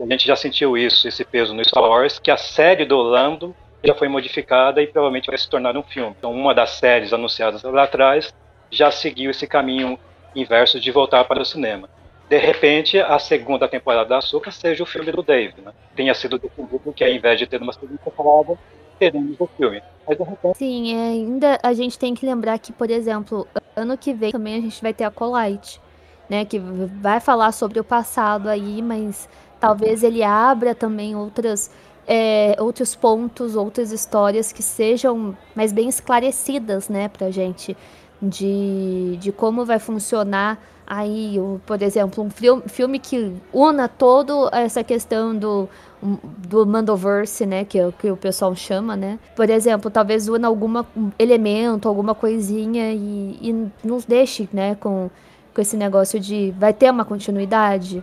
A gente já sentiu isso, esse peso no Star Wars, que a série do Lando já foi modificada e provavelmente vai se tornar um filme. Então, uma das séries anunciadas lá atrás já seguiu esse caminho inverso de voltar para o cinema. De repente, a segunda temporada da Açúcar seja o filme do Dave. Né? Tenha sido definido que, ao invés de ter uma segunda temporada, teremos o filme. Mas, repente... Sim, é, ainda a gente tem que lembrar que, por exemplo, ano que vem também a gente vai ter a Colite, né? Que vai falar sobre o passado aí, mas talvez ele abra também outras. É, outros pontos, outras histórias que sejam mais bem esclarecidas, né, pra gente, de, de como vai funcionar aí, por exemplo, um filme que una todo essa questão do do Mandoverse, né, que, é que o pessoal chama, né? Por exemplo, talvez una algum elemento, alguma coisinha e, e nos deixe, né, com, com esse negócio de vai ter uma continuidade.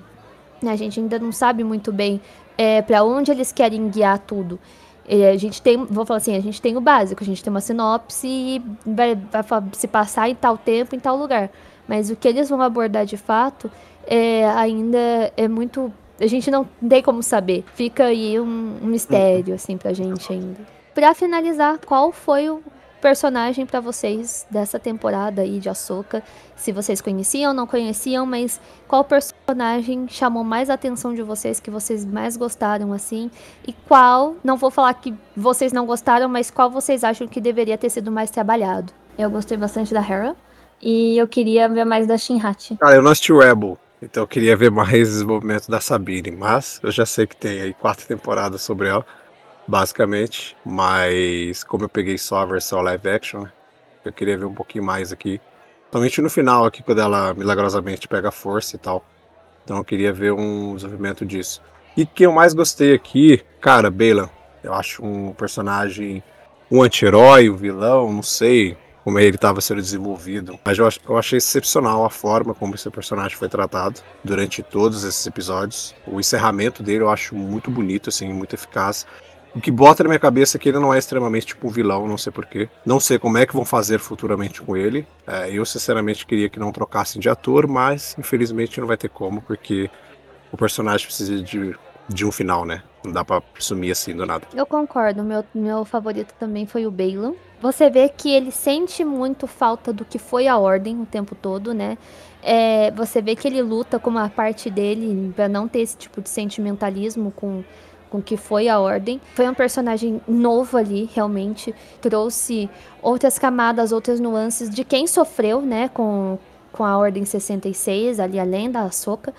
Né? A gente ainda não sabe muito bem é, para onde eles querem guiar tudo. E a gente tem, vou falar assim, a gente tem o básico, a gente tem uma sinopse e vai, vai se passar em tal tempo, em tal lugar. Mas o que eles vão abordar de fato é, ainda é muito. A gente não tem como saber. Fica aí um, um mistério, assim, pra gente ainda. Pra finalizar, qual foi o personagem para vocês dessa temporada aí de Ahsoka? Se vocês conheciam, não conheciam, mas qual personagem chamou mais a atenção de vocês, que vocês mais gostaram assim? E qual, não vou falar que vocês não gostaram, mas qual vocês acham que deveria ter sido mais trabalhado? Eu gostei bastante da Hera e eu queria ver mais da Shinhachi. Cara, eu não assisti o Rebel, então eu queria ver mais desenvolvimento da Sabine, mas eu já sei que tem aí quatro temporadas sobre ela basicamente. Mas como eu peguei só a versão live action, eu queria ver um pouquinho mais aqui. Somente no final aqui, quando ela milagrosamente pega força e tal. Então eu queria ver um desenvolvimento disso. E que eu mais gostei aqui, cara, Bela. Eu acho um personagem, um anti-herói, um vilão, não sei como ele estava sendo desenvolvido. Mas eu, eu achei excepcional a forma como esse personagem foi tratado durante todos esses episódios. O encerramento dele eu acho muito bonito, assim, muito eficaz. O que bota na minha cabeça é que ele não é extremamente tipo vilão, não sei porquê. Não sei como é que vão fazer futuramente com ele. É, eu, sinceramente, queria que não trocassem de ator, mas infelizmente não vai ter como, porque o personagem precisa de, de um final, né? Não dá pra sumir assim do nada. Eu concordo. Meu, meu favorito também foi o Balon. Você vê que ele sente muito falta do que foi a Ordem o tempo todo, né? É, você vê que ele luta com uma parte dele para não ter esse tipo de sentimentalismo com com que foi a Ordem. Foi um personagem novo ali, realmente. Trouxe outras camadas, outras nuances de quem sofreu, né, com, com a Ordem 66, ali além da Ahsoka.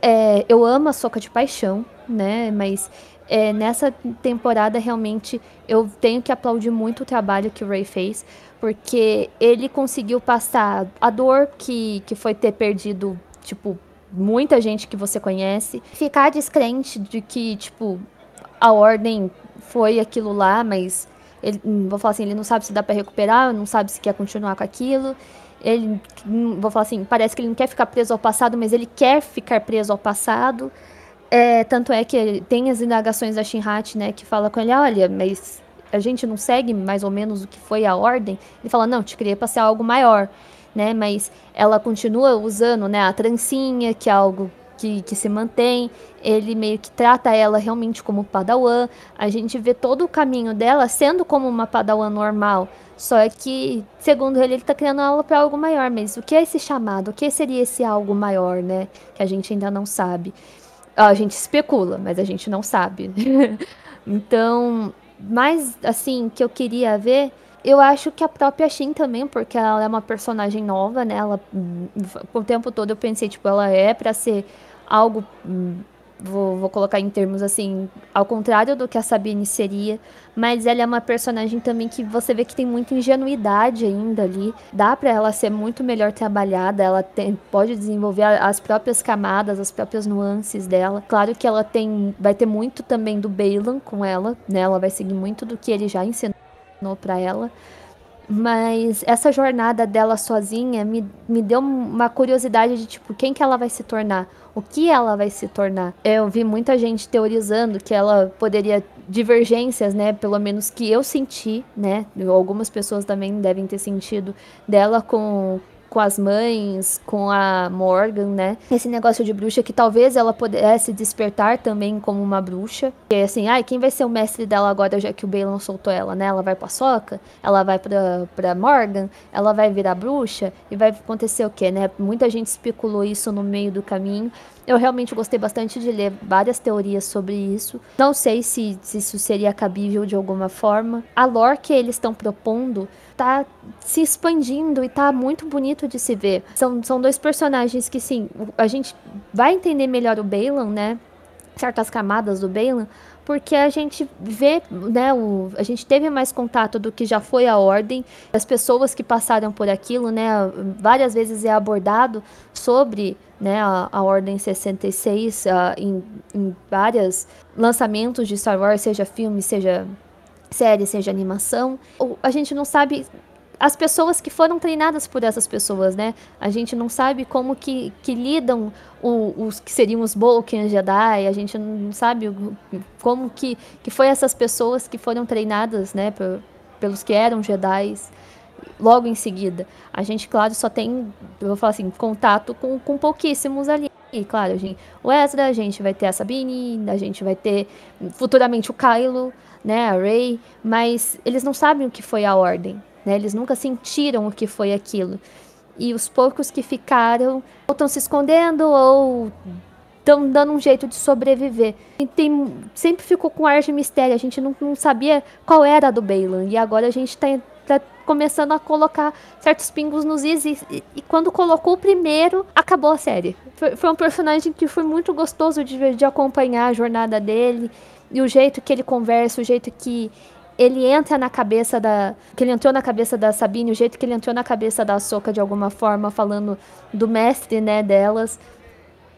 É, eu amo a Soca de paixão, né? Mas é, nessa temporada realmente eu tenho que aplaudir muito o trabalho que o Ray fez, porque ele conseguiu passar a dor que, que foi ter perdido, tipo, muita gente que você conhece, ficar descrente de que, tipo, a ordem foi aquilo lá, mas ele, hum, vou falar assim, ele não sabe se dá para recuperar, não sabe se quer continuar com aquilo. Ele, hum, vou falar assim, parece que ele não quer ficar preso ao passado, mas ele quer ficar preso ao passado. É, tanto é que tem as indagações da Shinhat, né, que fala com ele, olha, mas a gente não segue mais ou menos o que foi a ordem. Ele fala, não, te queria passar algo maior né? Mas ela continua usando, né, a trancinha, que é algo que, que se mantém. Ele meio que trata ela realmente como padawan. A gente vê todo o caminho dela sendo como uma padawan normal. Só que, segundo ele, ele tá criando ela para algo maior. Mas o que é esse chamado? O que seria esse algo maior, né? Que a gente ainda não sabe. A gente especula, mas a gente não sabe. então, mais assim, que eu queria ver eu acho que a própria Shin também, porque ela é uma personagem nova, né? Ela, o tempo todo eu pensei, tipo, ela é para ser algo. Vou, vou, colocar em termos assim, ao contrário do que a Sabine seria, mas ela é uma personagem também que você vê que tem muita ingenuidade ainda ali. Dá para ela ser muito melhor trabalhada, ela tem, pode desenvolver as próprias camadas, as próprias nuances dela. Claro que ela tem, vai ter muito também do Balan com ela, né? Ela vai seguir muito do que ele já ensinou para ela. Mas essa jornada dela sozinha me, me deu uma curiosidade de tipo, quem que ela vai se tornar? O que ela vai se tornar? Eu vi muita gente teorizando que ela poderia divergências, né, pelo menos que eu senti, né? Algumas pessoas também devem ter sentido dela com com as mães, com a Morgan, né? Esse negócio de bruxa que talvez ela pudesse despertar também como uma bruxa. E assim, ai, quem vai ser o mestre dela agora, já que o Balon soltou ela, né? Ela vai pra Soca, ela vai pra, pra Morgan, ela vai virar bruxa e vai acontecer o quê, né? Muita gente especulou isso no meio do caminho. Eu realmente gostei bastante de ler várias teorias sobre isso. Não sei se, se isso seria cabível de alguma forma. A lore que eles estão propondo tá se expandindo e tá muito bonito de se ver. São, são dois personagens que, sim, a gente vai entender melhor o Balan, né? Certas camadas do Balan, porque a gente vê, né, o, a gente teve mais contato do que já foi a ordem, as pessoas que passaram por aquilo, né, várias vezes é abordado sobre, né, a, a ordem 66 uh, em, em vários lançamentos de Star Wars, seja filme, seja série, seja animação. A gente não sabe as pessoas que foram treinadas por essas pessoas, né? A gente não sabe como que, que lidam o, os que seriam os Bolken Jedi, a gente não sabe como que, que foi essas pessoas que foram treinadas, né, por, pelos que eram Jedi logo em seguida. A gente, claro, só tem, eu vou falar assim, contato com, com pouquíssimos ali. E, claro, a gente, o Ezra, a gente vai ter a Sabine, a gente vai ter futuramente o Kylo, né, a Rey, mas eles não sabem o que foi a Ordem, né? Eles nunca sentiram o que foi aquilo. E os poucos que ficaram ou estão se escondendo ou estão dando um jeito de sobreviver. E tem, sempre ficou com ar de mistério. A gente não, não sabia qual era a do Bailan. E agora a gente está tá começando a colocar certos pingos nos is. E, e, quando colocou o primeiro, acabou a série. Foi, foi um personagem que foi muito gostoso de, de acompanhar a jornada dele. E o jeito que ele conversa, o jeito que ele entra na cabeça da. que ele entrou na cabeça da Sabine, o jeito que ele entrou na cabeça da Soca de alguma forma, falando do mestre, né, delas.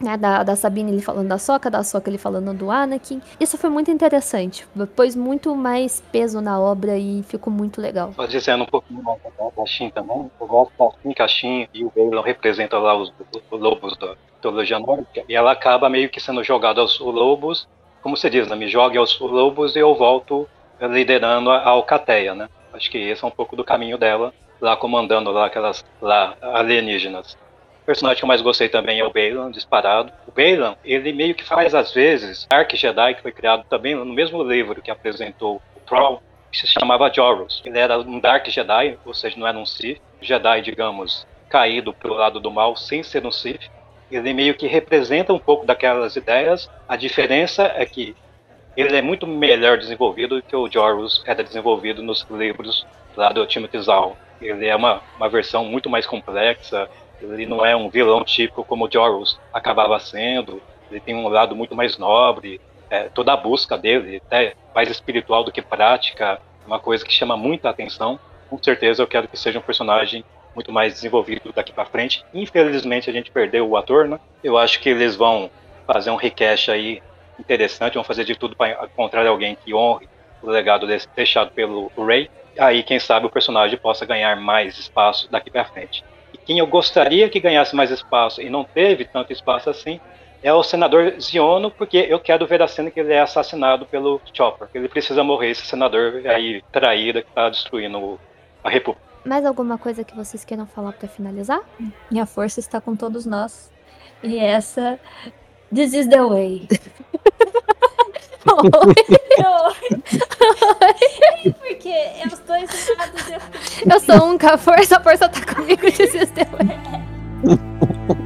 Né, da, da Sabine ele falando da Soca, da Soca ele falando do Anakin. Isso foi muito interessante. Pôs muito mais peso na obra e ficou muito legal. Só dizendo um pouquinho mais da Shin também, eu gosto da Shin, que a Shin e o Balon representam lá os, os lobos da teologia nórdica, e ela acaba meio que sendo jogada aos lobos, como você diz, né, me jogue aos lobos e eu volto liderando a Alcateia, né? Acho que esse é um pouco do caminho dela, lá comandando lá aquelas lá alienígenas. O personagem que eu mais gostei também é o Balan, disparado. O Balan, ele meio que faz às vezes Dark Jedi, que foi criado também no mesmo livro que apresentou o Troll, que se chamava Joros. Ele era um Dark Jedi, ou seja, não era um Sith. Jedi, digamos, caído pelo lado do mal, sem ser um Sith. Ele meio que representa um pouco daquelas ideias. A diferença é que ele é muito melhor desenvolvido do que o Jorus era desenvolvido nos livros lá do Timothy Zahn. Ele é uma, uma versão muito mais complexa, ele não é um vilão típico como o Jorus acabava sendo, ele tem um lado muito mais nobre, é, toda a busca dele, até mais espiritual do que prática, uma coisa que chama muita atenção. Com certeza eu quero que seja um personagem muito mais desenvolvido daqui para frente. Infelizmente a gente perdeu o ator, né? Eu acho que eles vão fazer um recash aí interessante, vão fazer de tudo para encontrar alguém que honre o legado desse, deixado pelo Ray. Aí, quem sabe, o personagem possa ganhar mais espaço daqui para frente. E quem eu gostaria que ganhasse mais espaço e não teve tanto espaço assim é o senador Ziono, porque eu quero ver a cena que ele é assassinado pelo Chopper. Ele precisa morrer, esse senador aí traído que está destruindo a República. Mais alguma coisa que vocês queiram falar para finalizar? Minha força está com todos nós. E essa This is the way. Porque eu estou ensinado. Eu sou um, força, a força tá comigo, this is the way.